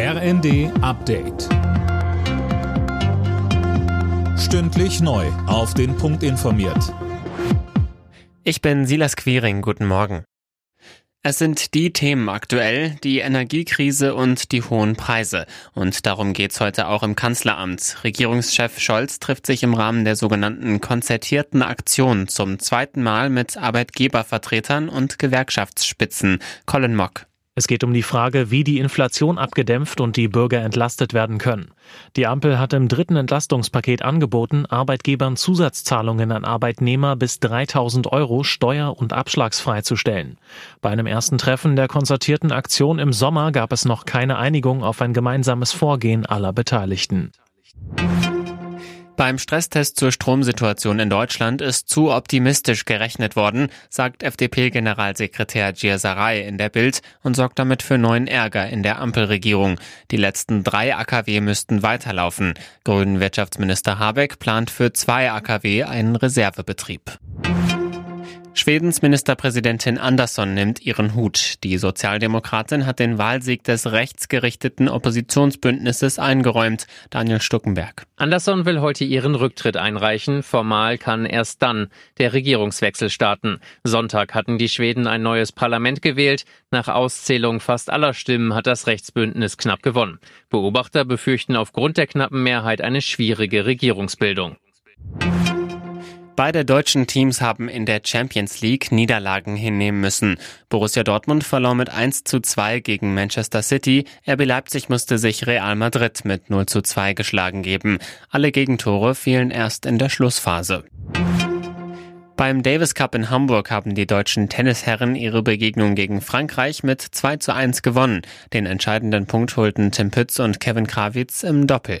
RND Update. Stündlich neu. Auf den Punkt informiert. Ich bin Silas Quiring. Guten Morgen. Es sind die Themen aktuell, die Energiekrise und die hohen Preise. Und darum geht's heute auch im Kanzleramt. Regierungschef Scholz trifft sich im Rahmen der sogenannten konzertierten Aktion zum zweiten Mal mit Arbeitgebervertretern und Gewerkschaftsspitzen. Colin Mock. Es geht um die Frage, wie die Inflation abgedämpft und die Bürger entlastet werden können. Die Ampel hat im dritten Entlastungspaket angeboten, Arbeitgebern Zusatzzahlungen an Arbeitnehmer bis 3000 Euro steuer- und abschlagsfrei zu stellen. Bei einem ersten Treffen der konzertierten Aktion im Sommer gab es noch keine Einigung auf ein gemeinsames Vorgehen aller Beteiligten. Beim Stresstest zur Stromsituation in Deutschland ist zu optimistisch gerechnet worden, sagt FDP-Generalsekretär Gierserei in der Bild und sorgt damit für neuen Ärger in der Ampelregierung. Die letzten drei AKW müssten weiterlaufen. Grünen Wirtschaftsminister Habeck plant für zwei AKW einen Reservebetrieb. Schwedens Ministerpräsidentin Andersson nimmt ihren Hut. Die Sozialdemokratin hat den Wahlsieg des rechtsgerichteten Oppositionsbündnisses eingeräumt. Daniel Stuckenberg. Andersson will heute ihren Rücktritt einreichen. Formal kann erst dann der Regierungswechsel starten. Sonntag hatten die Schweden ein neues Parlament gewählt. Nach Auszählung fast aller Stimmen hat das Rechtsbündnis knapp gewonnen. Beobachter befürchten aufgrund der knappen Mehrheit eine schwierige Regierungsbildung. Beide deutschen Teams haben in der Champions League Niederlagen hinnehmen müssen. Borussia Dortmund verlor mit 1 zu 2 gegen Manchester City. RB Leipzig musste sich Real Madrid mit 0 zu 2 geschlagen geben. Alle Gegentore fielen erst in der Schlussphase. Beim Davis Cup in Hamburg haben die deutschen Tennisherren ihre Begegnung gegen Frankreich mit 2 zu 1 gewonnen. Den entscheidenden Punkt holten Tim Pütz und Kevin Krawitz im Doppel.